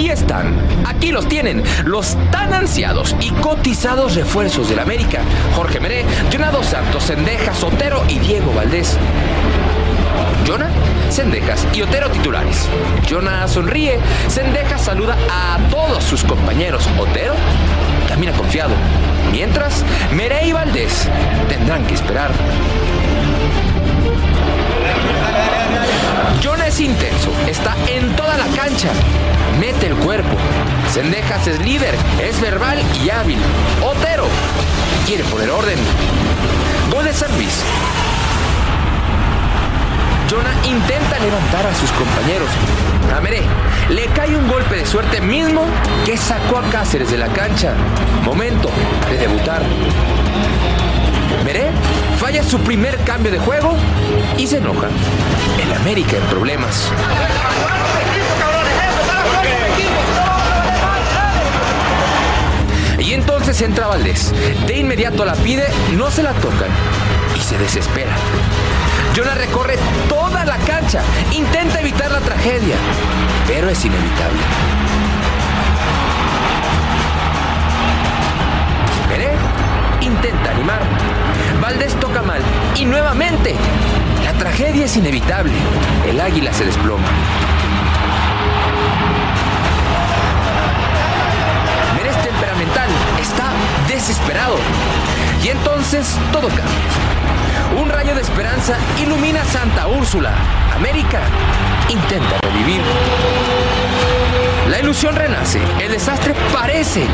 Aquí están, aquí los tienen, los tan ansiados y cotizados refuerzos del América. Jorge Meré, Jonado Santos, Sendejas, Sotero y Diego Valdés. Jonah, Sendejas y Otero titulares. Jonah sonríe, Sendejas saluda a todos sus compañeros. Otero camina confiado. Mientras, Meré y Valdés tendrán que esperar. Jonah es intenso, está en toda la cancha, cuerpo. Sendejas es líder, es verbal y hábil. Otero quiere poner orden. Gol de Luis. Jonah intenta levantar a sus compañeros. A Meré le cae un golpe de suerte mismo que sacó a Cáceres de la cancha. Momento de debutar. Meré falla su primer cambio de juego y se enoja. El América en problemas. Entonces entra Valdés. De inmediato la pide, no se la tocan y se desespera. Jonah recorre toda la cancha, intenta evitar la tragedia, pero es inevitable. Meré intenta animar. Valdés toca mal y nuevamente la tragedia es inevitable. El águila se desploma. Desesperado. Y entonces todo cambia. Un rayo de esperanza ilumina Santa Úrsula. América intenta revivir. La ilusión renace, el desastre parece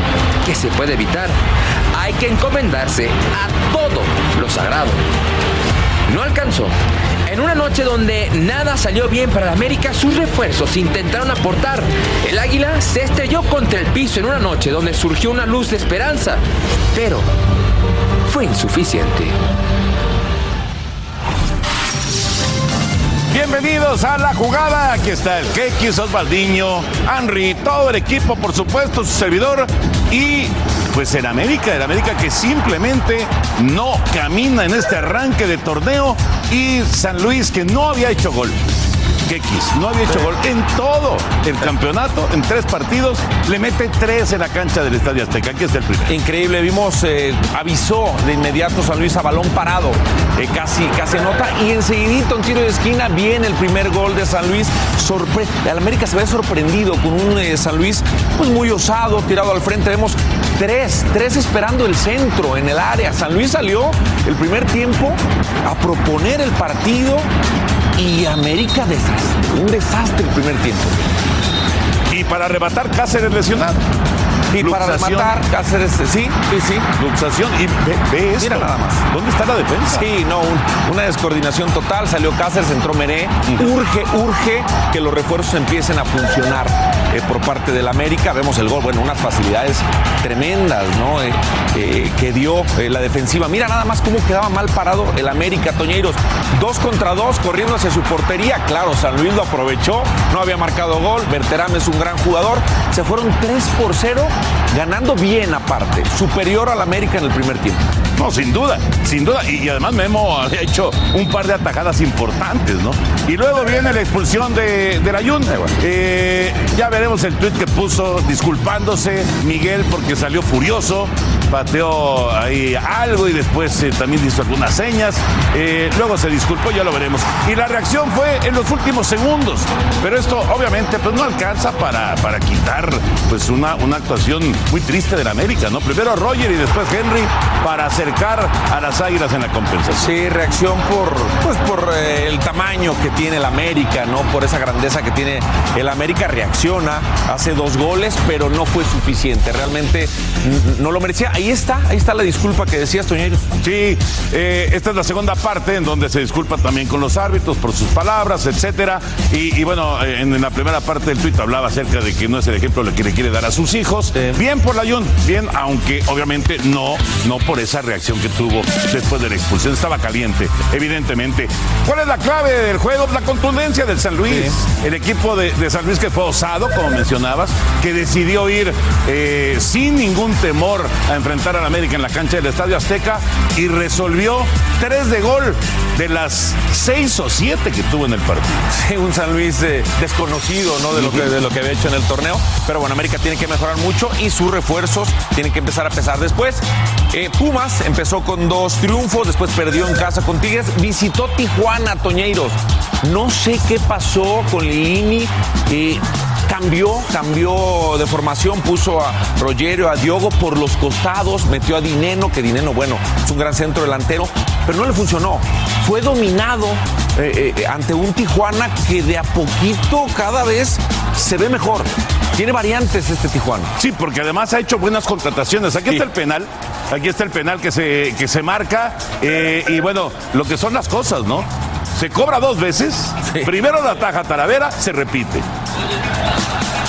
que se puede evitar. Hay que encomendarse a todo lo sagrado. No alcanzó. En una noche donde nada salió bien para la América, sus refuerzos intentaron aportar. El águila se estrelló contra el piso en una noche donde surgió una luz de esperanza, pero fue insuficiente. Bienvenidos a la jugada. Aquí está el Kekis, Osvaldiño, Henry, todo el equipo, por supuesto, su servidor. Y pues el América, el América que simplemente no camina en este arranque de torneo. Y San Luis que no había hecho gol. No había hecho gol en todo el campeonato, en tres partidos, le mete tres en la cancha del Estadio Azteca. Aquí está el primero. Increíble, vimos, eh, avisó de inmediato San Luis a balón parado, eh, casi, casi nota, y enseguidito en tiro de esquina viene el primer gol de San Luis. Sorpre el América se ve sorprendido con un eh, San Luis pues muy osado, tirado al frente. Vemos tres, tres esperando el centro en el área. San Luis salió el primer tiempo a proponer el partido y América desastre, un desastre el primer tiempo. Y para arrebatar Cáceres lesionado. Y para rematar, Cáceres, sí, sí, sí. Luxación. Y ve, ve esto. Mira nada más. ¿Dónde está la defensa? Sí, no, un- una descoordinación total. Salió Cáceres, entró Meré. Urge, urge que los refuerzos empiecen a funcionar eh, por parte del América. Vemos el gol, bueno, unas facilidades tremendas, ¿no? Eh, eh, que dio la defensiva. Mira nada más cómo quedaba mal parado el América, Toñeiros. Dos contra dos, corriendo hacia su portería. Claro, San Luis lo aprovechó, no había marcado gol. Berterame es un gran jugador. Se fueron 3 por 0, ganando bien aparte. Superior al América en el primer tiempo. No, sin duda, sin duda. Y, y además Memo había hecho un par de atajadas importantes, ¿no? Y luego viene la expulsión de, de la Jun. Eh, ya veremos el tuit que puso disculpándose Miguel porque salió furioso, pateó ahí algo y después eh, también hizo algunas señas. Eh, luego se disculpó, ya lo veremos. Y la reacción fue en los últimos segundos. Pero esto obviamente pues no alcanza para, para quitar pues una, una actuación muy triste del América, ¿no? Primero Roger y después Henry para acercar a las águilas en la compensación. Sí, reacción por, pues por eh, el tamaño que tiene el América, ¿no? Por esa grandeza que tiene el América, reacciona, hace dos goles, pero no fue suficiente. Realmente no lo merecía. Ahí está, ahí está la disculpa que decías, Toñeros. Sí, eh, esta es la segunda parte en donde se disculpa también con los árbitros por sus palabras, etcétera. Y, y bueno, eh, en, la primera parte del tuit hablaba acerca de que no es el ejemplo que le quiere dar a sus hijos. Bien por la Jun, bien, aunque obviamente no, no por esa reacción que tuvo después de la expulsión. Estaba caliente, evidentemente. ¿Cuál es la clave del juego? La contundencia del San Luis. El equipo de, de San Luis que fue osado, como mencionabas, que decidió ir eh, sin ningún temor a enfrentar al América en la cancha del Estadio Azteca y resolvió tres de gol de las seis o siete que tuvo en el partido. Un San Luis eh, desconocido, ¿no? De lo, que, de lo que había hecho en el torneo. Pero bueno, América tiene que mejorar mucho y sus refuerzos tienen que empezar a pesar después. Eh, Pumas empezó con dos triunfos, después perdió en casa con Tigres, visitó Tijuana, Toñeiros. No sé qué pasó con Lilini. eh, cambió, cambió de formación, puso a Rogerio, a Diogo por los costados, metió a Dineno, que Dineno, bueno, es un gran centro delantero, pero no le funcionó. Fue dominado eh, eh, ante un Tijuana que de a poquito cada vez se ve mejor. Tiene variantes este Tijuana. Sí, porque además ha hecho buenas contrataciones. Aquí está el penal, aquí está el penal que se, que se marca. eh, y bueno, lo que son las cosas, ¿no? Se cobra dos veces. Primero la taja Taravera, se repite.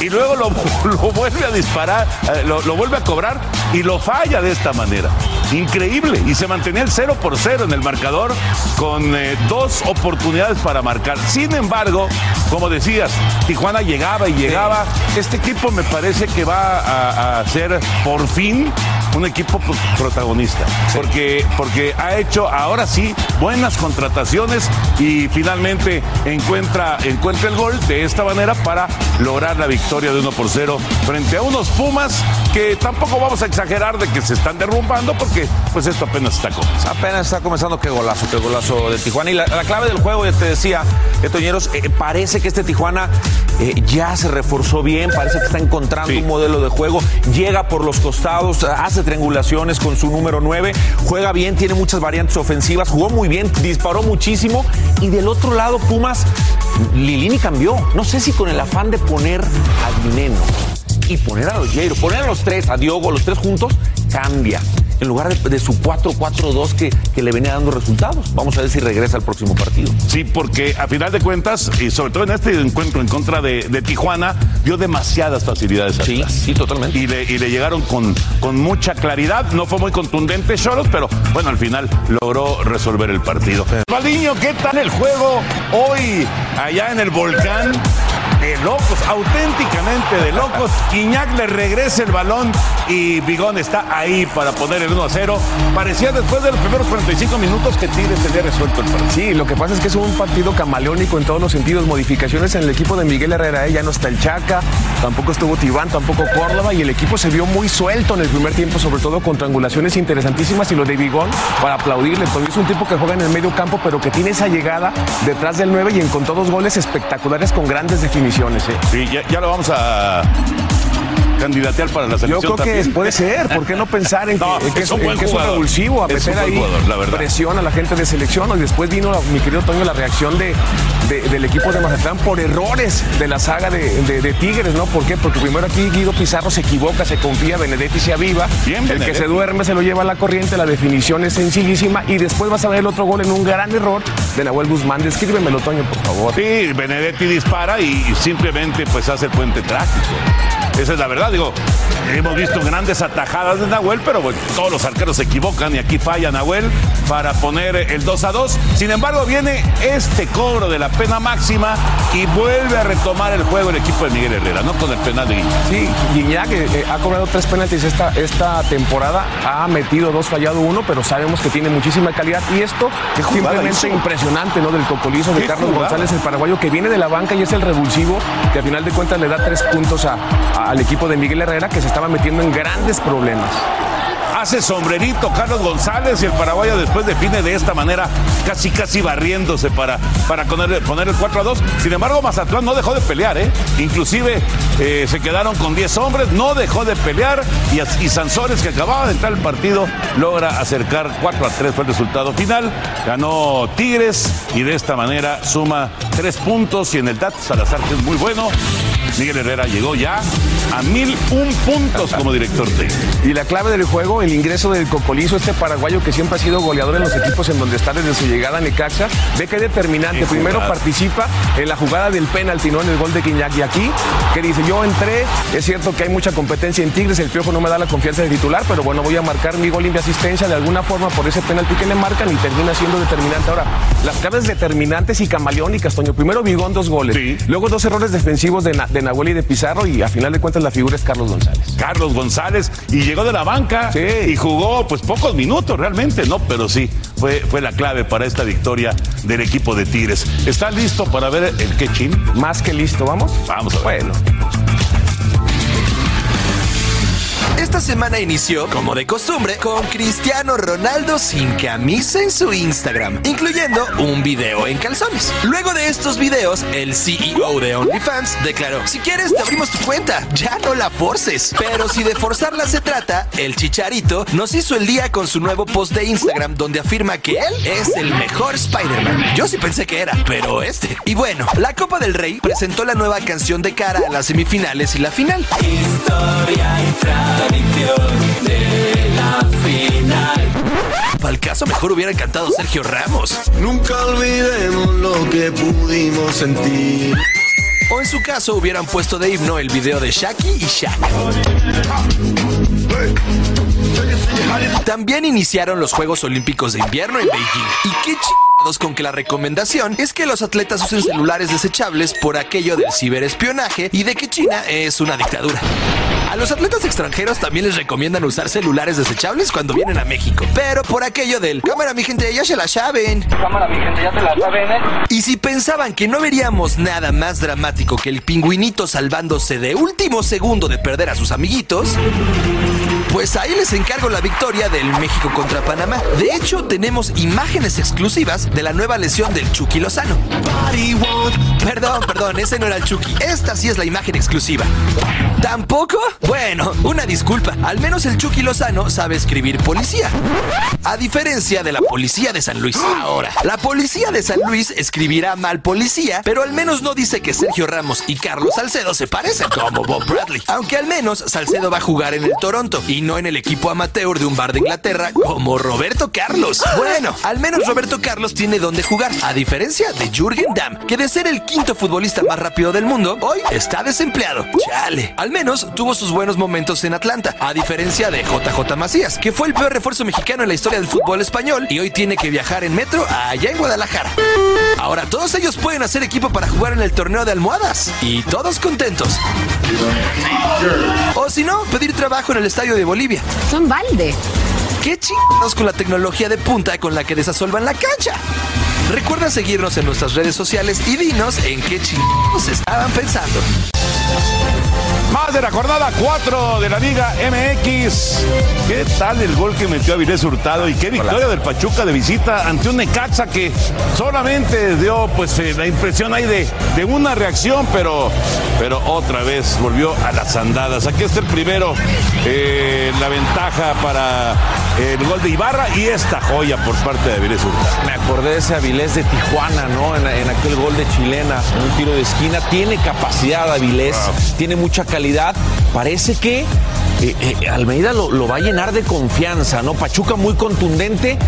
Y luego lo, lo vuelve a disparar, eh, lo, lo vuelve a cobrar y lo falla de esta manera. Increíble. Y se mantenía el 0 por 0 en el marcador con eh, dos oportunidades para marcar. Sin embargo, como decías, Tijuana llegaba y llegaba. Este equipo me parece que va a, a ser por fin un equipo pro- protagonista. Porque, porque ha hecho ahora sí buenas contrataciones y finalmente encuentra, encuentra el gol de esta manera para lograr la victoria de 1 por 0 frente a unos Pumas que tampoco vamos a exagerar de que se están derrumbando porque pues esto apenas está comenzando. Apenas está comenzando qué golazo, qué golazo de Tijuana. Y la, la clave del juego, ya te decía, eh, Toñeros, eh, parece que este Tijuana eh, ya se reforzó bien, parece que está encontrando un modelo de juego, llega por los costados, hace triangulaciones con su número 9, juega bien, tiene muchas variantes ofensivas, jugó muy bien, disparó muchísimo. Y del otro lado, Pumas, Lilini cambió. No sé si con el afán de poner a Dineno y poner a Rogerio, poner a los tres, a Diogo, los tres juntos, cambia. En lugar de, de su 4-4-2 que, que le venía dando resultados. Vamos a ver si regresa al próximo partido. Sí, porque a final de cuentas, y sobre todo en este encuentro en contra de, de Tijuana, dio demasiadas facilidades Sí, atrás. sí, totalmente. Y le, y le llegaron con, con mucha claridad. No fue muy contundente Cholos, pero bueno, al final logró resolver el partido. Valdiño, ¿qué tal el juego hoy allá en el volcán? De locos, auténticamente de locos. Iñak le regresa el balón y Bigón está ahí para poner el 1 a 0. Parecía después de los primeros 45 minutos que Tigres tenía resuelto el partido. Sí, lo que pasa es que es un partido camaleónico en todos los sentidos. Modificaciones en el equipo de Miguel Herrera. ¿eh? Ya no está el Chaca, tampoco estuvo Tibán, tampoco Córdoba. Y el equipo se vio muy suelto en el primer tiempo, sobre todo con triangulaciones interesantísimas. Y lo de Bigón, para aplaudirle. Es un tipo que juega en el medio campo, pero que tiene esa llegada detrás del 9 y encontró dos goles espectaculares con grandes definiciones. ¿Eh? Sí, ya, ya lo vamos a, candidatear para la Yo selección creo que puede ser. ¿Por qué no pensar en que, No, en que es un en buen que es un jugador. revulsivo? A meter ahí jugador, la presión a la gente de selección. Y después vino, mi querido Toño, la reacción de, de- del equipo de Mazatlán por errores de la saga de, de- de Tigres, ¿no? ¿Por qué? Porque primero aquí Guido Pizarro se equivoca, se confía, Benedetti se aviva. Bien, el que se duerme se lo lleva a la corriente, la definición es sencillísima. Y después vas a ver el otro gol en un gran error de Nahuel Guzmán. Descríbemelo, Toño, por favor. Sí, Benedetti dispara y simplemente pues hace el puente trágico. Esa es la verdad, digo, hemos visto grandes atajadas de Nahuel, pero bueno, todos los arqueros se equivocan y aquí falla Nahuel para poner el 2 a 2. Sin embargo, viene este cobro de la pena máxima y vuelve a retomar el juego el equipo de Miguel Herrera, ¿no? Con el penal de Guiñac. Sí, Guiñac eh, eh, ha cobrado tres penaltis esta, esta temporada, ha metido dos, fallado uno, pero sabemos que tiene muchísima calidad. Y esto ¿Qué es simplemente hizo? impresionante, ¿no? Del cocolizo de ¿Qué Carlos jugada? González, el paraguayo, que viene de la banca y es el revulsivo, que a final de cuentas le da tres puntos a- a- al equipo de Miguel Herrera, que se estaba metiendo en grandes problemas. Hace sombrerito Carlos González y el paraguayo después define de esta manera, casi casi barriéndose para, para poner, poner el 4 a 2. Sin embargo, Mazatlán no dejó de pelear, ¿eh? Inclusive eh, se quedaron con 10 hombres, no dejó de pelear y, y Sansores, que acababa de entrar al partido, logra acercar 4 a 3 fue el resultado final. Ganó Tigres y de esta manera suma 3 puntos y en el DAT Salazar, que es muy bueno. Miguel Herrera llegó ya a 1001 puntos como director técnico. Y la clave del juego, el ingreso del Cocolizo, este paraguayo que siempre ha sido goleador en los equipos en donde está desde su llegada a Necaxa, ve que es determinante. Primero jugada. participa en la jugada del penalti, no en el gol de Quiñac. Y aquí, que dice, yo entré, es cierto que hay mucha competencia en Tigres, el Piojo no me da la confianza de titular, pero bueno, voy a marcar mi gol y mi asistencia de alguna forma por ese penalti que le marcan y termina siendo determinante. Ahora, las claves determinantes y camaleónicas, Toño. Primero Vigón, dos goles. Sí. Luego dos errores defensivos de, Na- de Nahuel y de Pizarro y a final de cuentas la figura es Carlos González. Carlos González y llegó de la banca Sí. Y jugó pues pocos minutos realmente, ¿no? Pero sí, fue, fue la clave para esta victoria del equipo de Tigres. ¿Está listo para ver el quechín? Más que listo, ¿vamos? Vamos a ver. Bueno. Esta semana inició, como de costumbre, con Cristiano Ronaldo sin camisa en su Instagram, incluyendo un video en calzones. Luego de estos videos, el CEO de OnlyFans declaró, si quieres te abrimos tu cuenta, ya no la forces. Pero si de forzarla se trata, el chicharito nos hizo el día con su nuevo post de Instagram donde afirma que él es el mejor Spider-Man. Yo sí pensé que era, pero este. Y bueno, la Copa del Rey presentó la nueva canción de cara a las semifinales y la final. Para el caso, mejor hubiera cantado Sergio Ramos. Nunca olvidemos lo que pudimos sentir. O en su caso, hubieran puesto de himno el video de Shaki y Shaq. También iniciaron los Juegos Olímpicos de Invierno en Beijing. Y qué con que la recomendación es que los atletas usen celulares desechables por aquello del ciberespionaje y de que China es una dictadura. A los atletas extranjeros también les recomiendan usar celulares desechables cuando vienen a México. Pero por aquello del cámara, mi gente, ya se la saben. Cámara, mi gente, ya te la saben, ¿eh? Y si pensaban que no veríamos nada más dramático que el pingüinito salvándose de último segundo de perder a sus amiguitos, pues ahí les encargo la victoria del México contra Panamá. De hecho, tenemos imágenes exclusivas de la nueva lesión del Chucky Lozano. Perdón, perdón, ese no era el Chucky. Esta sí es la imagen exclusiva. ¿Tampoco? Bueno, una disculpa. Al menos el Chucky Lozano sabe escribir policía. A diferencia de la policía de San Luis. Ahora, la policía de San Luis escribirá mal policía, pero al menos no dice que Sergio Ramos y Carlos Salcedo se parecen como Bob Bradley. Aunque al menos Salcedo va a jugar en el Toronto y no en el equipo amateur de un bar de Inglaterra como Roberto Carlos. Bueno, al menos Roberto Carlos tiene donde jugar, a diferencia de Jürgen Damm, que de ser el quinto futbolista más rápido del mundo, hoy está desempleado. Chale. Al menos tuvo sus buenos momentos en Atlanta, a diferencia de JJ Macías, que fue el peor refuerzo mexicano en la historia del fútbol español y hoy tiene que viajar en metro allá en Guadalajara. Ahora todos ellos pueden hacer equipo para jugar en el torneo de almohadas y todos contentos. O si no, pedir trabajo en el estadio de Bolivia. Son balde. ¿Qué chingados con la tecnología de punta con la que desasolvan la cancha? Recuerda seguirnos en nuestras redes sociales y dinos en qué chingados estaban pensando. Más de la jornada 4 de la Liga MX. ¿Qué tal el gol que metió Avilés Hurtado y qué victoria del Pachuca de visita ante un Necaxa que solamente dio pues eh, la impresión ahí de, de una reacción, pero, pero otra vez volvió a las andadas. Aquí está el primero, eh, la ventaja para el gol de Ibarra y esta joya por parte de Avilés Hurtado. Me acordé de ese Avilés de Tijuana, ¿no? En, en aquel gol de chilena, un tiro de esquina. Tiene capacidad Avilés, tiene mucha calidad calidad Parece que eh, eh, Almeida lo, lo va a llenar de confianza, ¿no? Pachuca muy contundente.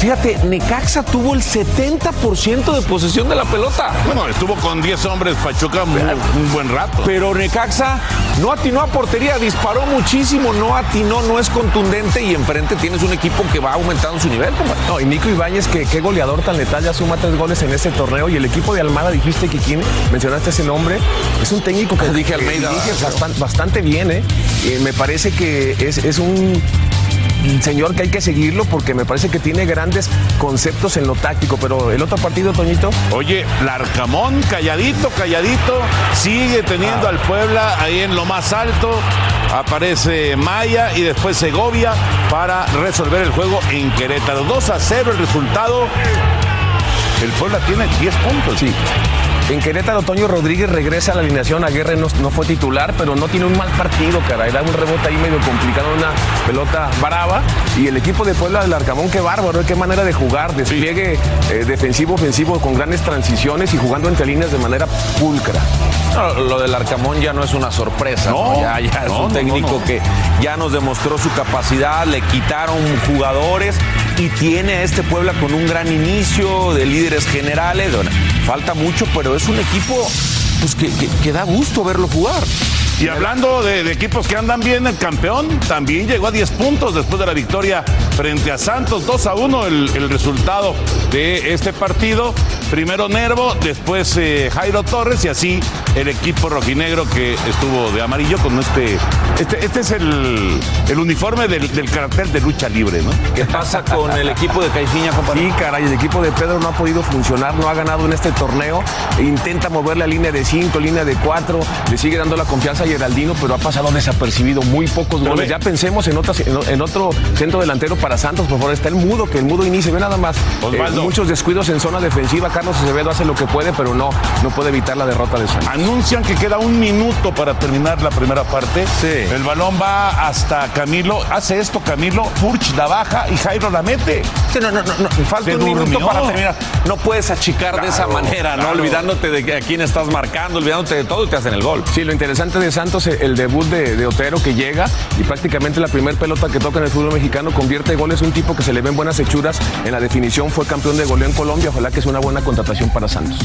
Fíjate, Necaxa tuvo el 70% de posesión de la pelota. Bueno, estuvo con 10 hombres Pachuca un, un buen rato. Pero Necaxa no atinó a portería, disparó muchísimo, no atinó, no es contundente y enfrente tienes un equipo que va aumentando su nivel. compadre. No, y Nico Ibáñez, que qué goleador tan letal, ya suma tres goles en este torneo. Y el equipo de Almada, dijiste que quién, mencionaste ese nombre, es un técnico que Dije que Almeida. dirige bastante bien, ¿eh? Y me parece que es, es un señor que hay que seguirlo porque me parece que tiene grandes conceptos en lo táctico. Pero el otro partido, Toñito, Oye, Larcamón, calladito, calladito, sigue teniendo al Puebla ahí en lo más alto. Aparece Maya y después Segovia para resolver el juego en Querétaro. 2 a 0 el resultado. El Puebla tiene 10 puntos. Sí. En Querétaro, Toño Rodríguez regresa a la alineación. Aguirre no, no fue titular, pero no tiene un mal partido, caray. Da un rebote ahí medio complicado, una pelota brava. Y el equipo de Puebla del Arcamón, qué bárbaro, qué manera de jugar. Despliegue eh, defensivo, ofensivo, con grandes transiciones y jugando entre líneas de manera pulcra. No, lo del Arcamón ya no es una sorpresa, ¿no? No, ya, ya es un técnico que ya nos demostró su capacidad, le quitaron jugadores y tiene a este Puebla con un gran inicio de líderes generales. Bueno, falta mucho, pero es un equipo pues, que, da gusto verlo jugar. Y hablando de, de equipos que andan bien, el campeón también llegó a 10 puntos después de la victoria frente a Santos. 2 a 1 el, el resultado de este partido. Primero Nervo, después eh, Jairo Torres y así el equipo rojinegro que estuvo de amarillo con este. Este, este es el, el uniforme del, del cartel de lucha libre, ¿no? ¿Qué pasa con el equipo de Caixinha, compadre? Sí, caray, el equipo de Pedro no ha podido funcionar, no ha ganado en este torneo. Intenta mover la línea de 5, línea de 4, le sigue dando la confianza Geraldino, pero ha pasado desapercibido, muy pocos Pero goles. ve- Ya pensemos en, otras- en, en otro centro delantero para Santos, por favor. Está el mudo, que el mudo inicie, ve nada más. Osvaldo. Eh, muchos descuidos en zona defensiva. Carlos Acevedo hace lo que puede, pero no, no puede evitar la derrota de Santos. Anuncian que queda un minuto para terminar la primera parte. Sí. El balón va hasta Camilo. Hace esto Camilo, Furch la baja y Jairo la mete. Sí, no, no, no, no, falta Se un minuto para terminar. No puedes achicar de esa Claro, manera, ¿no? Olvidándote de a quién estás marcando, olvidándote de todo y te hacen el gol. Sí, lo interesante de Santos, eh, el debut de, Otero que llega y prácticamente la primer pelota que toca en el fútbol mexicano convierte goles. Un tipo que se le ven buenas hechuras en la definición, fue campeón de goleo en Colombia. Ojalá que sea una buena contratación para Santos.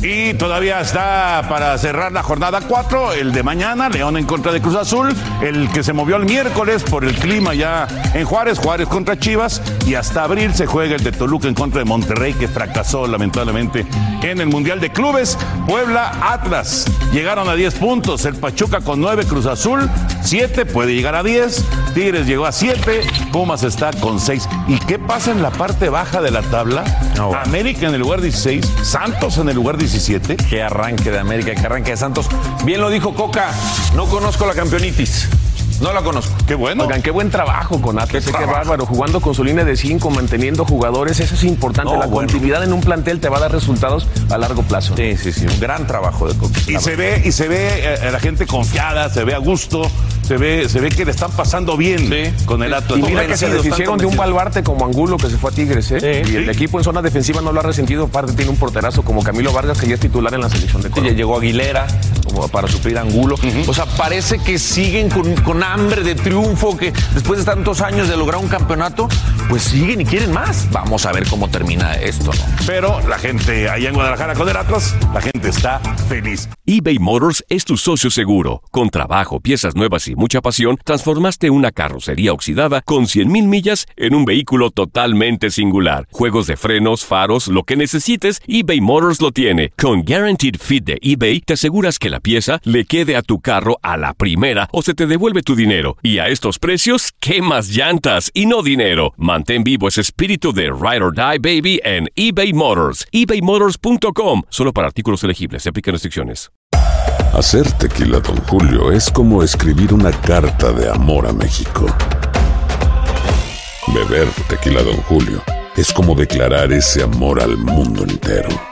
Y todavía está para cerrar la jornada 4, el de mañana, León en contra de Cruz Azul, el que se movió el miércoles por el clima ya en Juárez, Juárez contra Chivas, y hasta abril se juega el de Toluca en contra de Monterrey, que fracasó lamentablemente en el Mundial de Clubes. Puebla, Atlas, llegaron a 10 puntos, el con 9, Cruz Azul 7, puede llegar a 10, Tigres llegó a 7, Pumas está con 6. ¿Y qué pasa en la parte baja de la tabla? No, bueno. América en el lugar 16, Santos en el lugar 17. Qué arranque de América, qué arranque de Santos. Bien lo dijo Coca, no conozco la campeonitis. No la conozco. Qué bueno. Oigan, qué buen trabajo con Atlas, Qué eh, qué bárbaro, jugando con su línea de 5, manteniendo jugadores, eso es importante. No, la bueno. continuidad en un plantel te va a dar resultados a largo plazo. Sí, sí, sí, un gran trabajo de Coca. Y se ve, y se ve eh, a la gente confiada, se ve a gusto, se ve, se ve que le están pasando bien Sí. con el Atlas. Y mira que se deshicieron de un baluarte como Angulo que se fue a Tigres, ¿eh? Sí. y el Sí. equipo en zona defensiva no lo ha resentido. Aparte, tiene un porterazo como Camilo Vargas, que ya es titular en la selección de Sí, ya Colombia. llegó Aguilera para suplir Angulo. O sea, parece que siguen con, con hambre de triunfo, que después de tantos años de lograr un campeonato, pues siguen y quieren más. Vamos a ver cómo termina esto, ¿no? Pero la gente allá en Guadalajara con el Atlas, la gente está feliz. eBay Motors es tu socio seguro. Con trabajo, piezas nuevas y mucha pasión, transformaste una carrocería oxidada con 100.000 millas en un vehículo totalmente singular. Juegos de frenos, faros, lo que necesites, eBay Motors lo tiene. Con Guaranteed Fit de eBay, te aseguras que la pieza le quede a tu carro a la primera o se te devuelve tu dinero. Y a estos precios, ¿qué más llantas y no dinero? Mantén vivo ese espíritu de Ride or Die Baby en eBay Motors. ebaymotors.com. Solo para artículos elegibles. Se aplican restricciones. Hacer tequila, Don Julio, es como escribir una carta de amor a México. Beber tequila, Don Julio, es como declarar ese amor al mundo entero.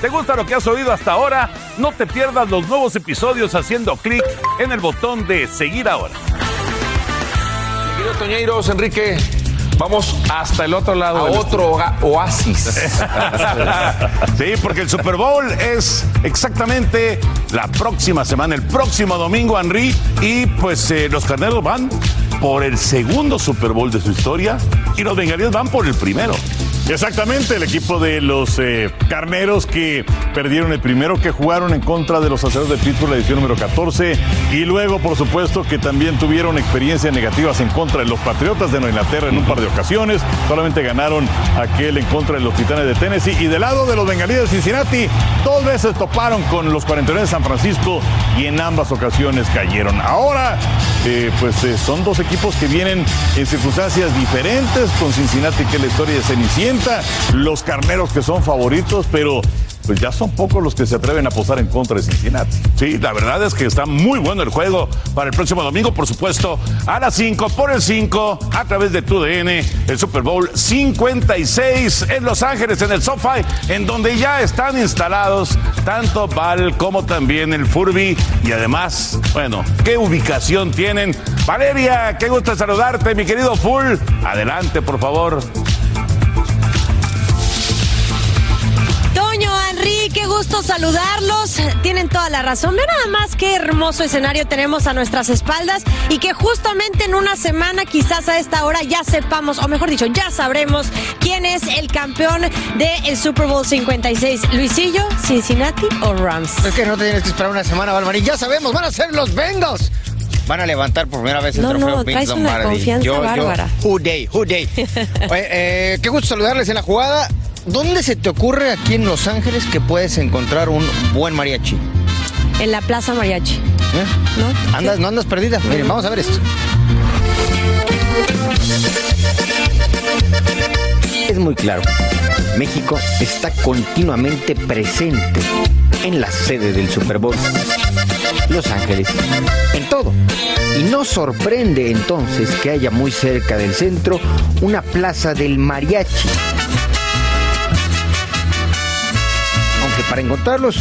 ¿Te gusta lo que has oído hasta ahora? No te pierdas los nuevos episodios haciendo clic en el botón de seguir ahora. Queridos Toñeiros, Enrique, vamos hasta el otro lado. A otro oasis. sí, porque el Super Bowl es exactamente la próxima semana, el próximo domingo, Henry. Y pues eh, los carneros van por el segundo Super Bowl de su historia y los bengalíes van por el primero. Exactamente, el equipo de los eh, carneros que perdieron el primero que jugaron en contra de los aceros de Pittsburgh, la edición número 14, y luego, por supuesto, que también tuvieron experiencias negativas en contra de los Patriotas de Nueva Inglaterra en un par de ocasiones, solamente ganaron aquel en contra de los Titanes de Tennessee, y del lado de los Bengalíes de Cincinnati, dos veces toparon con los 49 de San Francisco y en ambas ocasiones cayeron. Ahora, eh, pues eh, son dos equipos que vienen en circunstancias diferentes, con Cincinnati que es la historia de Cenicienta, los carneros que son favoritos, pero pues ya son pocos los que se atreven a posar en contra de Cincinnati. Sí, la verdad es que está muy bueno el juego para el próximo domingo, por supuesto, a las 5 por el 5, a través de TUDN, el Super Bowl 56 en Los Ángeles, en el SoFi, en donde ya están instalados tanto Val como también el Furby y además, bueno, qué ubicación tienen. Valeria, qué gusto saludarte, mi querido Full. Adelante, por favor. Gusto saludarlos. Tienen toda la razón. Ve nada más qué hermoso escenario tenemos a nuestras espaldas y que justamente en una semana, quizás a esta hora, ya sepamos, o mejor dicho, ya sabremos quién es el campeón del Super Bowl 56. Luisillo, Cincinnati o Rams. Es que no te tienes que esperar una semana, Valmarín. Ya sabemos, van a ser los Bengals. Van a levantar por primera vez el No, trofeo no, Vince traes una Lombardi. confianza bárbara. who day, who day. Oye, eh, qué gusto saludarles en la jugada. ¿Dónde se te ocurre aquí en Los Ángeles que puedes encontrar un buen mariachi? En la Plaza Mariachi. ¿Eh? ¿No? ¿Andas, ¿No andas perdida? Miren, vamos a ver esto. Es muy claro. México está continuamente presente en la sede del Super Bowl. Los Ángeles. En todo. Y no sorprende entonces que haya muy cerca del centro una plaza del mariachi. Para encontrarlos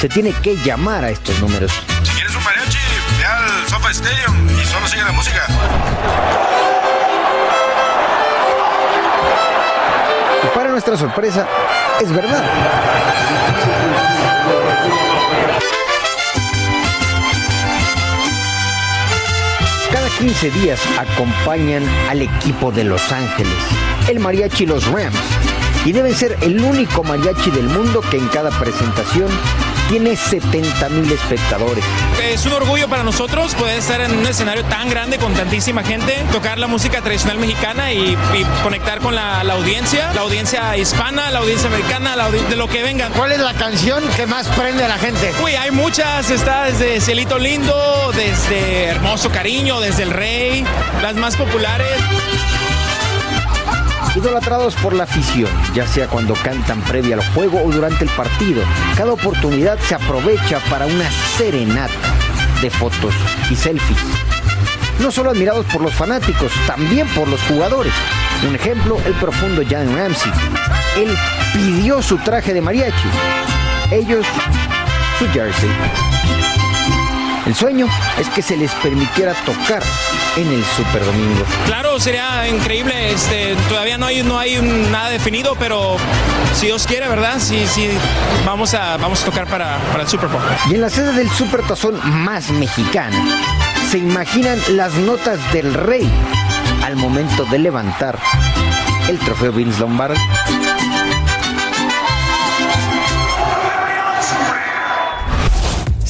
se tiene que llamar a estos números. Si quieres un mariachi, ve al Sofa Stadium y solo sigue la música. Y para nuestra sorpresa, es verdad. Cada 15 días acompañan al equipo de Los Ángeles, el mariachi Los Rams, y deben ser el único mariachi del mundo que en cada presentación tiene 70 mil espectadores. Es un orgullo para nosotros poder estar en un escenario tan grande con tantísima gente, tocar la música tradicional mexicana y, y conectar con la, la audiencia, la audiencia hispana, la audiencia americana, la audi- de lo que vengan. ¿Cuál es la canción que más prende a la gente? Uy, hay muchas, está desde Cielito Lindo, desde Hermoso Cariño, desde El Rey, las más populares. Idolatrados por la afición, ya sea cuando cantan previa al juego o durante el partido, cada oportunidad se aprovecha para una serenata de fotos y selfies. no solo admirados por los fanáticos, también por los jugadores. Un ejemplo, el profundo Jan Ramsey. Él pidió su traje de mariachi, ellos su jersey. El sueño es que se les permitiera tocar en el Super Domingo. Claro, sería increíble. Este, todavía no hay, no hay nada definido, pero si Dios quiere, ¿verdad? Sí, sí, vamos a, vamos a tocar para, para el Super Bowl. Y en la sede del Super Tazón más mexicana, se imaginan las notas del rey al momento de levantar el trofeo Vince Lombardi.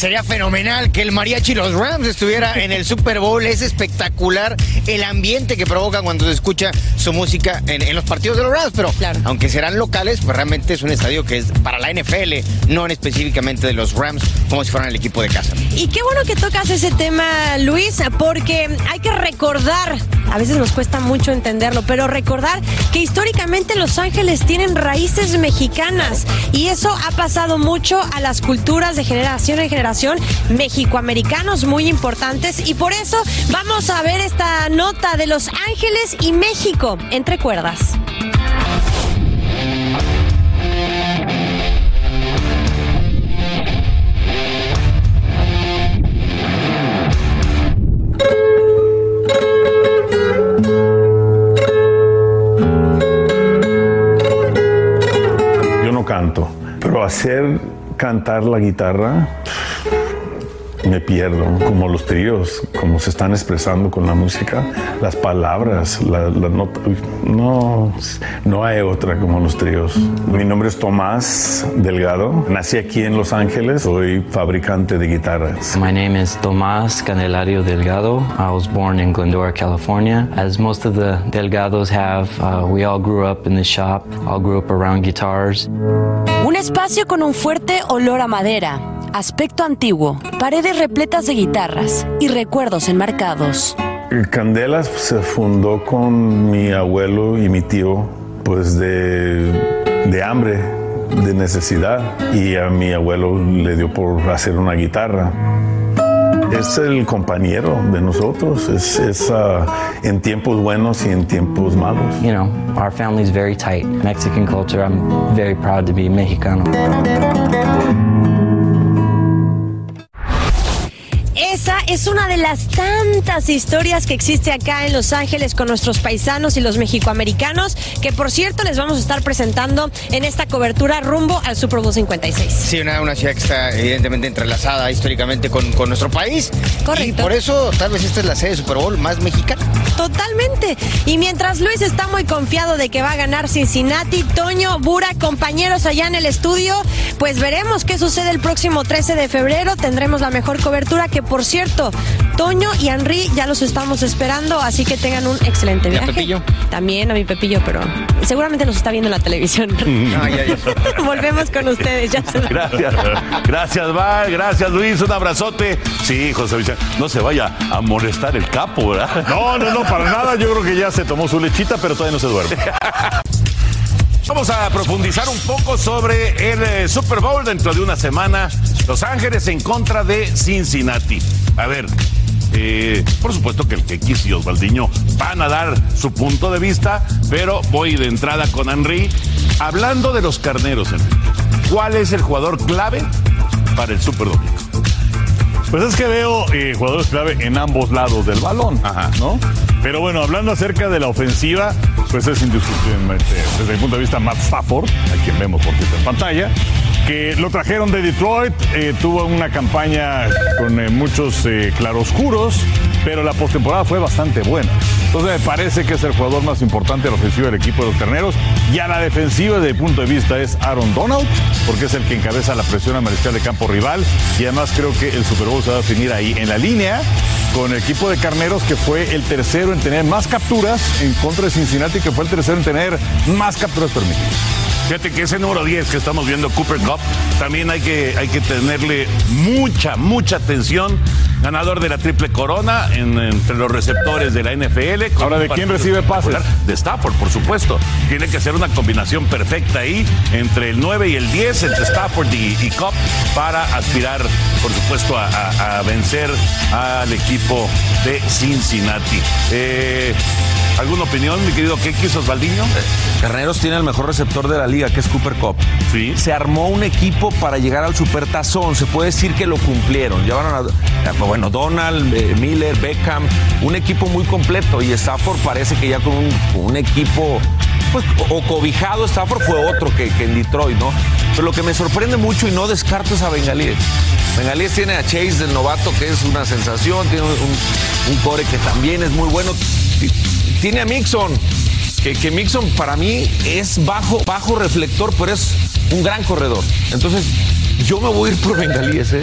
Sería fenomenal que el mariachi y los Rams estuviera en el Super Bowl. Es espectacular el ambiente que provocan cuando se escucha su música en, en los partidos de los Rams. Pero aunque serán locales, pues realmente es un estadio que es para la NFL, no en específicamente de los Rams, como si fueran el equipo de casa. Y qué bueno que tocas ese tema, Luis, porque hay que recordar, a veces nos cuesta mucho entenderlo, pero recordar que históricamente Los Ángeles tienen raíces mexicanas y eso ha pasado mucho a las culturas de generación en generación mexicoamericanos muy importantes y por eso vamos a ver esta nota de Los Ángeles y México entre cuerdas. Yo no canto, pero hacer cantar la guitarra me pierdo, como los tríos, como se están expresando con la música, las palabras, la, la nota, no, no hay otra como los tríos. Mi nombre es Tomás Delgado, nací aquí en Los Ángeles, soy fabricante de guitarras. My name is Tomas Candelario Delgado. I was born in Glendora, California. As most of the Delgados have, uh, we all grew up in the shop, all grew up around guitars. Un espacio con un fuerte olor a madera, aspecto antiguo, paredes repletas de guitarras y recuerdos enmarcados. Candelas se fundó con mi abuelo y mi tío, pues de, de hambre, de necesidad, y a mi abuelo le dio por hacer una guitarra. Es el compañero de nosotros, es, es, en tiempos buenos y en tiempos malos. You know, our family's very tight. Mexican culture, I'm very proud to be Mexicano. Esa es una de las tantas historias que existe acá en Los Ángeles con nuestros paisanos y los mexicoamericanos, que por cierto les vamos a estar presentando en esta cobertura rumbo al Super Bowl 56. Sí, una, una ciudad que está evidentemente entrelazada históricamente con, con nuestro país. Correcto. Y por eso tal vez esta es la sede de Super Bowl más mexicana. Totalmente. Y mientras Luis está muy confiado de que va a ganar Cincinnati, Toño, Bura, compañeros allá en el estudio, pues veremos qué sucede el próximo 13 de febrero. Tendremos la mejor cobertura que, por cierto, Toño y Henry ya los estamos esperando, así que tengan un excelente ¿Y a viaje. Pepillo? También a mi Pepillo, pero seguramente nos está viendo en la televisión. Volvemos con ustedes, ya se Gracias, gracias Val, gracias Luis, un abrazote. Sí, José Vicente, no se vaya a molestar el capo, ¿verdad? No, no, no, para nada. Yo creo que ya se tomó su lechita, pero todavía no se duerme. Vamos a profundizar un poco sobre el eh, Super Bowl dentro de una semana. Los Ángeles en contra de Cincinnati. A ver, eh, por supuesto que el X y Osvaldiño van a dar su punto de vista, pero voy de entrada con Henry. Hablando de los carneros, Henry, ¿cuál es el jugador clave para el Super Domingo? Pues es que veo eh, jugadores clave en ambos lados del balón, ¿no? Pero bueno, hablando acerca de la ofensiva, pues es indiscutiblemente, desde mi punto de vista, Matt Stafford, a quien vemos por cierto en pantalla, que lo trajeron de Detroit, eh, tuvo una campaña con eh, muchos claroscuros, pero la postemporada fue bastante buena. Entonces me parece que es el jugador más importante de la ofensiva del equipo de los terneros. Y a la defensiva, desde mi punto de vista, es Aaron Donald, porque es el que encabeza la presión a mariscal de campo rival. Y además creo que el Super Bowl se va a definir ahí en la línea con el equipo de carneros, que fue el tercero en tener más capturas en contra de Cincinnati, que fue el tercero en tener más capturas permitidas. Fíjate que ese número 10 que estamos viendo, Cooper Cup, también hay que, hay que tenerle mucha, mucha atención. Ganador de la triple corona en- entre los receptores de la NFL. Ahora, ¿de quién recibe pases? De Stafford, por supuesto. Tiene que ser una combinación perfecta ahí entre el 9 y el 10, entre Stafford y, y Cup, para aspirar, por supuesto, a, a- a vencer al equipo de Cincinnati. Eh, ¿Alguna opinión, mi querido Kekis Osvaldiño? Carneros tiene el mejor receptor de la liga, que es Cooper Cup. Sí. Se armó un equipo para llegar al Supertazón. Se puede decir que lo cumplieron. Llevaron a, a, bueno, Donald, eh, Miller, Beckham, un equipo muy completo. Y Stafford parece que ya con un, con un equipo, pues, o cobijado, Stafford fue otro que, que en Detroit, ¿no? Pero lo que me sorprende mucho y no descarto es a Bengalíes. Bengalíes tiene a Chase, el novato, que es una sensación. Tiene un, un core que también es muy bueno. Tiene a Mixon, que, Mixon para mí es bajo, bajo reflector, pero es un gran corredor. Entonces, yo me voy a ir por Bengalíes, ¿eh?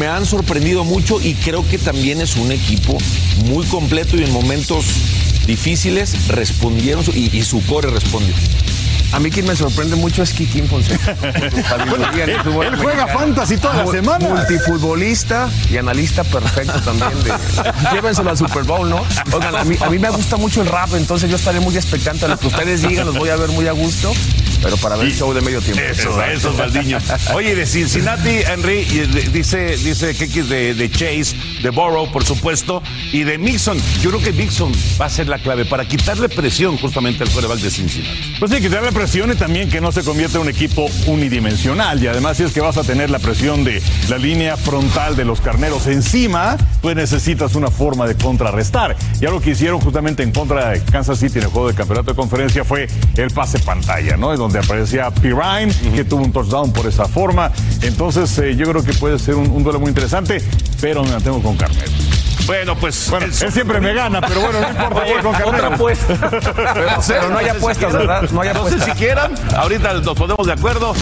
Me han sorprendido mucho y creo que también es un equipo muy completo y en momentos difíciles respondieron y, y su core respondió. A mí quien me sorprende mucho es Kikín Fonseca. El fútbol él juega fantasy todas las Mu- semanas. Multifutbolista y analista perfecto también. De, llévenselo al Super Bowl, ¿no? Oigan, a mí, a mí me gusta mucho el rap, entonces yo estaré muy expectante a lo que ustedes digan, los voy a ver muy a gusto, pero para ver el show de medio tiempo. Eso, eso, Osvaldiño. Oye, de Cincinnati, Henry, y de- dice, dice Kekis de, de Chase, de Burrow, por supuesto, y de Mixon. Yo creo que Mixon va a ser la clave para quitarle presión justamente al quarterback de Cincinnati. Pues sí, quitarle presión y también que no se convierta en un equipo unidimensional. Y además, si es que vas a tener la presión de la línea frontal de los carneros encima, pues necesitas una forma de contrarrestar. Ya lo que hicieron justamente en contra de Kansas City en el juego de campeonato de conferencia fue el pase pantalla, ¿no? Es donde aparecía Pirine, que tuvo un touchdown por esa forma. Entonces, eh, yo creo que puede ser un, un duelo muy interesante, pero me mantengo con Carnero. Bueno, pues. Bueno, él siempre me gana, pero bueno, no importa, voy con Carnero. Otra apuesta. Pero, pero no hay apuestas, ¿verdad? No hay No sé apuestas. si quieran, ahorita nos ponemos de acuerdo.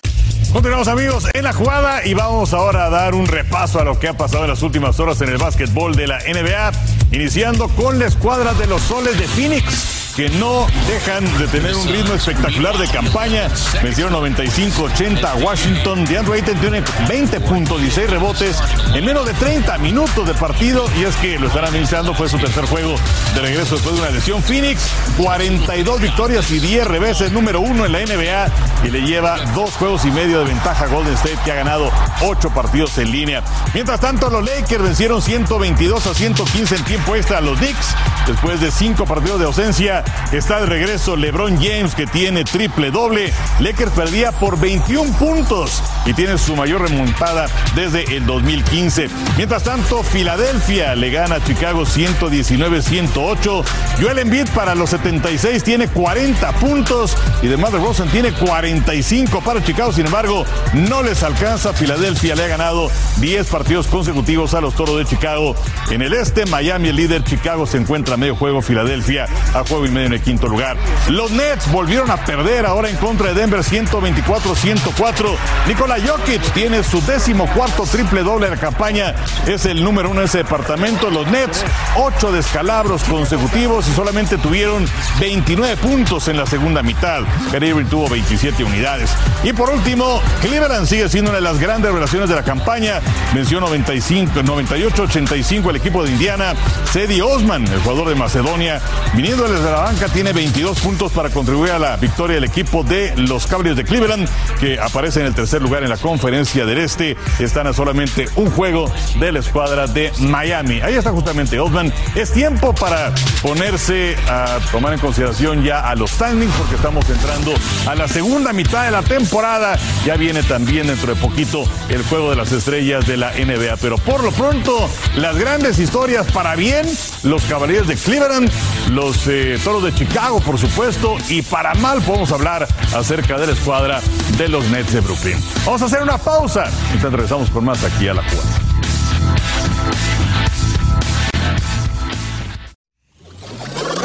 Continuamos amigos en la jugada y vamos ahora a dar un repaso a lo que ha pasado en las últimas horas en el básquetbol de la NBA, iniciando con la escuadra de los soles de Phoenix. Que no dejan de tener un ritmo espectacular de campaña. Vencieron 95-80 a Washington. DeAndre Ayton tiene 20 puntos, 16 rebotes en menos de 30 minutos de partido. Y es que lo están administrando, fue su tercer juego de regreso después de una lesión. Phoenix, 42 victorias y 10 reveses, número uno en la NBA. Y le lleva dos juegos y medio de ventaja a Golden State, que ha ganado 8 partidos en línea. Mientras tanto, los Lakers vencieron 122 a 115 en tiempo extra a los Knicks. Después de cinco partidos de ausencia, está de regreso LeBron James, que tiene triple doble. Lakers perdía por 21 puntos y tiene su mayor remontada desde el 2015. Mientras tanto, Filadelfia le gana a Chicago 119-108. Joel Embiid para los 76 tiene 40 puntos y DeMar DeRozan tiene 45 para Chicago. Sin embargo, no les alcanza. Filadelfia le ha ganado 10 partidos consecutivos a los Toros de Chicago. En el este, Miami el líder, Chicago se encuentra a medio juego, Filadelfia a juego medio en el quinto lugar. Los Nets volvieron a perder ahora en contra de Denver 124-104. Nikola Jokic tiene su décimo cuarto triple doble de la campaña. Es el número uno en ese departamento. Los Nets, ocho descalabros consecutivos y solamente tuvieron 29 puntos en la segunda mitad. Irving tuvo 27 unidades. Y por último, Cleveland sigue siendo una de las grandes relaciones de la campaña. Venció 95, 98-85 el equipo de Indiana. Cedi Osman, el jugador de Macedonia, viniendo desde la banca, tiene 22 puntos para contribuir a la victoria del equipo de los Cavaliers de Cleveland, que aparece en el tercer lugar en la conferencia del Este. Están a solamente un juego de la escuadra de Miami. Ahí está justamente Osman. Es tiempo para ponerse a tomar en consideración ya a los standings, porque estamos entrando a la segunda mitad de la temporada. Ya viene también dentro de poquito el juego de las estrellas de la NBA. Pero por lo pronto, las grandes historias para bien, los Cavaliers de Cleveland, los eh, Toros de Chicago, por supuesto, y para mal podemos hablar acerca de la escuadra de los Nets de Brooklyn. Vamos a hacer una pausa. Entonces regresamos con más aquí a la jugada.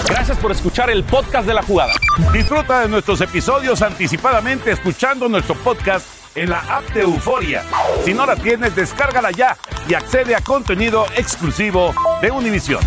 Gracias por escuchar el podcast de la jugada. Disfruta de nuestros episodios anticipadamente escuchando nuestro podcast en la app de Euforia. Si no la tienes, descárgala ya y accede a contenido exclusivo de Univision.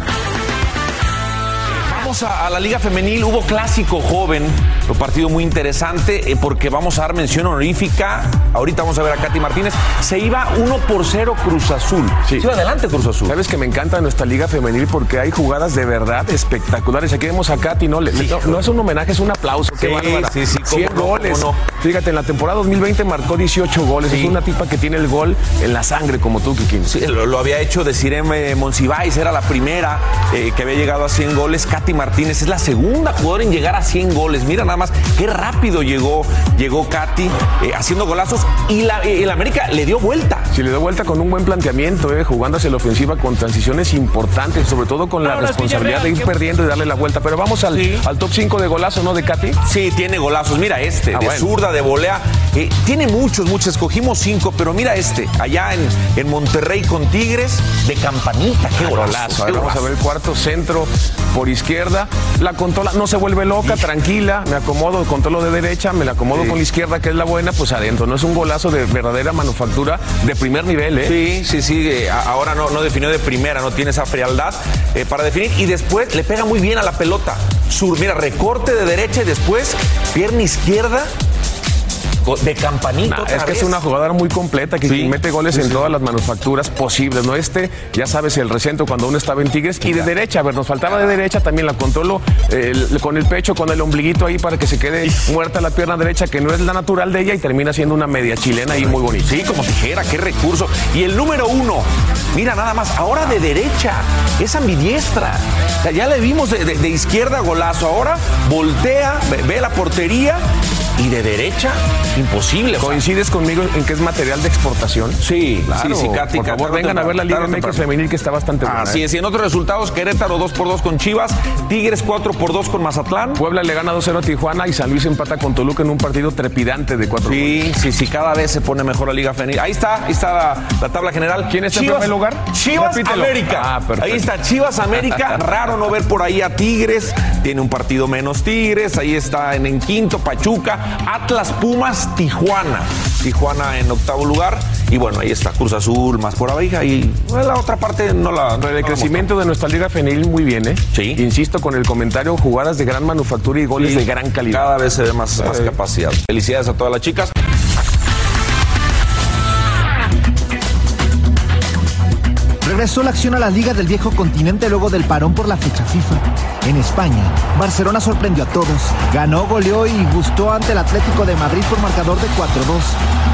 Vamos a, a la Liga Femenil. Hubo clásico joven, un partido muy interesante eh, porque vamos a dar mención honorífica. Ahorita vamos a ver a Katy Martínez. Se iba 1 por 0 Cruz Azul. Se iba adelante Cruz Azul. Sabes que me encanta nuestra Liga Femenil porque hay jugadas de verdad espectaculares. Aquí vemos a Katy, no, le- no, no es un homenaje, es un aplauso. Qué Sí, bárbara. sí, sí, cómo 100 no, goles. Fíjate, en la temporada 2020 marcó 18 goles. Es una tipa que tiene el gol en la sangre, como tú, Kikín. Sí, lo, lo había hecho de Sireme Monsiváis, era la primera eh, que había llegado a 100 goles. Katy Martínez es la segunda jugadora en llegar a 100 goles. Mira nada más qué rápido llegó, llegó Katy eh, haciendo golazos y la, eh, el América le dio vuelta. Si le dio vuelta con un buen planteamiento, eh, jugando hacia la ofensiva con transiciones importantes, sobre todo con la sí, responsabilidad de ir Villarreal, ¿qué- perdiendo y darle la vuelta. Pero vamos al, al top 5 de golazo, ¿no? De Katy. Sí, tiene golazos. Mira este, Ah, de bueno. zurda, de volea. Eh, tiene muchos, muchos. Escogimos cinco, pero mira este, allá en, en Monterrey con Tigres, de campanita. Qué golazo. Qué ver, vamos a ver el cuarto centro por izquierda. La controla, no se vuelve loca, tranquila. Me acomodo, controlo de derecha, me la acomodo Sí. con la izquierda, que es la buena, pues adentro. No es un golazo de verdadera manufactura de primer nivel, ¿eh? Sí, sí, sí. eh, ahora no, no definió de primera, no tiene esa frialdad eh, para definir. Y después le pega muy bien a la pelota. Sur, mira, recorte de derecha y después pierna izquierda de campanita. Nah, es que es una jugadora muy completa que Sí, mete goles sí, en sí. todas las manufacturas posibles, ¿no? Este, ya sabes, el recento cuando uno estaba en Tigres y de derecha, a ver, nos faltaba de derecha, también la controlo eh, con el pecho, con el ombliguito ahí para que se quede muerta la pierna derecha, que no es la natural de ella y termina siendo una media chilena ahí muy bonita. Sí, como tijera, qué recurso. Y el número uno, mira nada más, ahora de derecha, es ambidiestra. O sea, ya le vimos de, de- de izquierda golazo, ahora voltea, ve, ve la portería y de derecha, imposible. o sea, ¿Coincides conmigo en que es material de exportación? Sí, Claro, sí, sí, Katy. por favor, vengan a ver la Liga MX femenil que está bastante buena. Así ¿eh? es, y en otros resultados, Querétaro 2 por 2 con Chivas, Tigres 4 por 2 con Mazatlán. Puebla le gana 2-0 a Tijuana y San Luis empata con Toluca en un partido trepidante de 4 Sí, sí, sí, cada vez se pone mejor la Liga Femenil. Ahí está, ahí está la, la tabla general. ¿Quién está en primer lugar? Chivas Repítelo. América. Ah, perfecto. ahí está Chivas América. Raro no ver por ahí a Tigres. Tiene un partido menos Tigres. Ahí está en, en quinto Pachuca. Atlas Pumas Tijuana. Tijuana en octavo lugar. Y bueno, ahí está Cruz Azul más por abajo. Y bueno, la otra parte no la. Pero el crecimiento de nuestra liga femenil muy bien, ¿eh? Sí. Insisto con el comentario, jugadas de gran manufactura y goles Sí, de gran calidad. Cada vez se ve más, más capacidad. Felicidades a todas las chicas. Regresó la acción a la Liga del Viejo Continente luego del parón por la fecha FIFA. En España, Barcelona sorprendió a todos. Ganó, goleó y gustó ante el Atlético de Madrid por marcador de 4-2.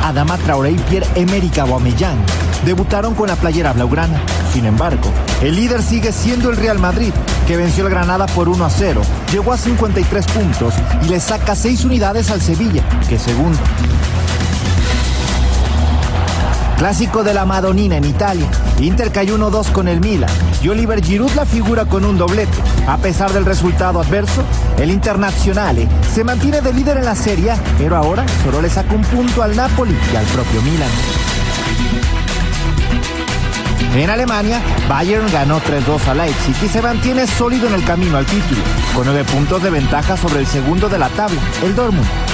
Adama Traoré y Pierre-Emerick Aubameyang debutaron con la playera blaugrana. Sin embargo, el líder sigue siendo el Real Madrid, que venció al Granada por 1-0, llegó a 53 puntos y le saca 6 unidades al Sevilla, que es segundo. Clásico de la Madonina en Italia. Inter cayó 1-2 con el Milan y Oliver Giroud la figura con un doblete. A pesar del resultado adverso, el Internazionale se mantiene de líder en la Serie, pero ahora solo le saca un punto al Napoli y al propio Milan. En Alemania, Bayern ganó 3-2 a Leipzig y se mantiene sólido en el camino al título, con 9 puntos de ventaja sobre el segundo de la tabla, el Dortmund.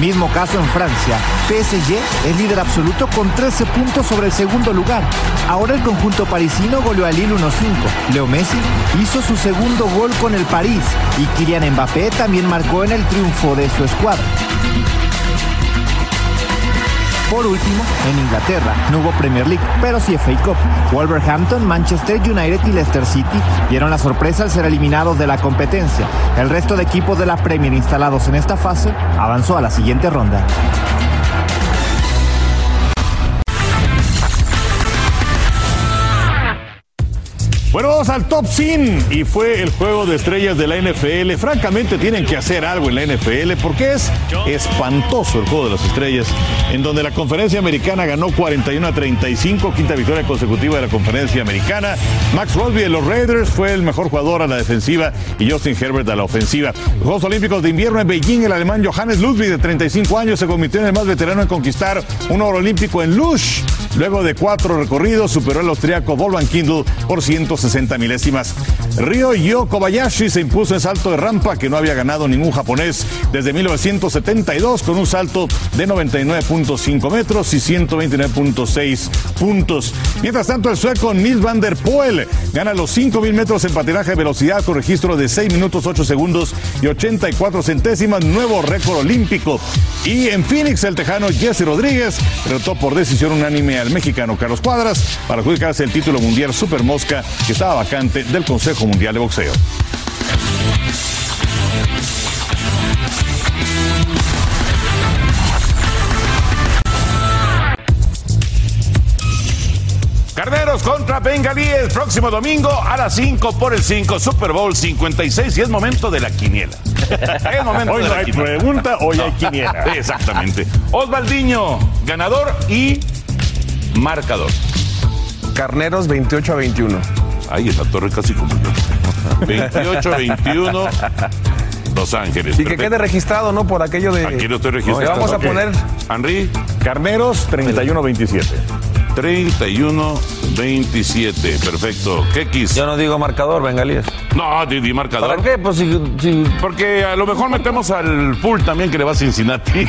Mismo caso en Francia. PSG es líder absoluto con 13 puntos sobre el segundo lugar. Ahora el conjunto parisino goleó al Lille 1-5. Leo Messi hizo su segundo gol con el París y Kylian Mbappé también marcó en el triunfo de su escuadra. Por último, en Inglaterra no hubo Premier League, pero sí FA Cup. Wolverhampton, Manchester United y Leicester City dieron la sorpresa al ser eliminados de la competencia. El resto de equipos de la Premier instalados en esta fase avanzó a la siguiente ronda. Bueno, vamos al top 100 y fue el juego de estrellas de la NFL. Francamente tienen que hacer algo en la NFL porque es espantoso el juego de las estrellas, en donde la conferencia americana ganó 41 a 35, quinta victoria consecutiva de la conferencia americana. Max Crosby de los Raiders fue el mejor jugador a la defensiva y Justin Herbert a la ofensiva. Juegos Olímpicos de Invierno en Beijing, el alemán Johannes Ludwig de 35 años se convirtió en el más veterano en conquistar un oro olímpico en Lush. Luego de cuatro recorridos, superó al austriaco Volvan Kindle por 100 .60 milésimas. Ryo Kobayashi se impuso en salto de rampa que no había ganado ningún japonés desde 1972 con un salto de 99.5 metros y 129.6 puntos. Mientras tanto, el sueco Nils van der Poel gana los 5.000 metros en patinaje de velocidad con registro de 6 minutos 8 segundos y 84 centésimas, nuevo récord olímpico. Y en Phoenix, el tejano Jesse Rodríguez derrotó por decisión unánime al mexicano Carlos Cuadras para adjudicarse el título mundial Super Mosca que estaba vacante del Consejo Mundial de Boxeo. Carneros contra Bengalíes, próximo domingo a las 5 por el 5, Super Bowl 56 y es momento de la quiniela. Es momento Hoy de no la hay quiniela. pregunta, hoy hay quiniela. Exactamente. Osvaldiño, ganador y marcador. Carneros 28 a 21. Ahí esa torre casi como yo. 28 21 Los Ángeles. Y que quede registrado, ¿no? Por aquello de. Aquí no estoy registrado. Le vamos a poner. Henry. Carneros 31-27. 31-27. Perfecto. ¿Qué quis? Yo no digo marcador, bengalíes. No, di, di marcador. ¿Para qué? Pues si, si- Porque a lo mejor metemos al full también que le va a Cincinnati.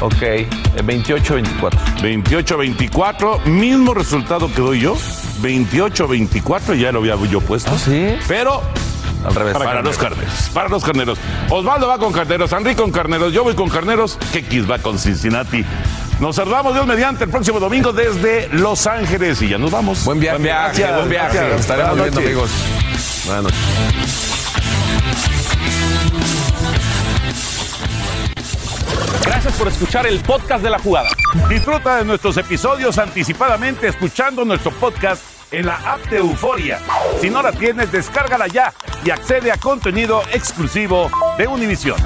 ok, eh, 28-24. 28-24, mismo resultado que doy yo. 28-24, ya lo había yo puesto. ¿Sí? Pero Al revés. para, los carneros. Para los carneros. Osvaldo va con carneros, Henry con carneros, yo voy con carneros, Kekis va con Cincinnati. Nos saludamos Dios mediante el próximo domingo desde Los Ángeles y ya nos vamos. Buen viaje. Buen viaje, Gracias, buen viaje. gracias. Estaremos Buenas viendo, noches. amigos. Buenas noches. Gracias por escuchar el podcast de la jugada. Disfruta de nuestros episodios anticipadamente escuchando nuestro podcast en la app de Euforia. Si no la tienes, descárgala ya y accede a contenido exclusivo de Univision.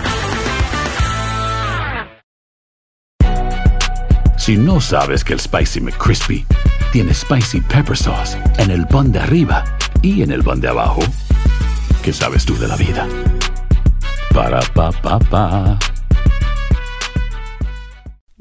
Si no sabes que el Spicy McCrispy tiene Spicy Pepper Sauce en el pan de arriba y en el pan de abajo, ¿qué sabes tú de la vida? Para, pa, pa, pa.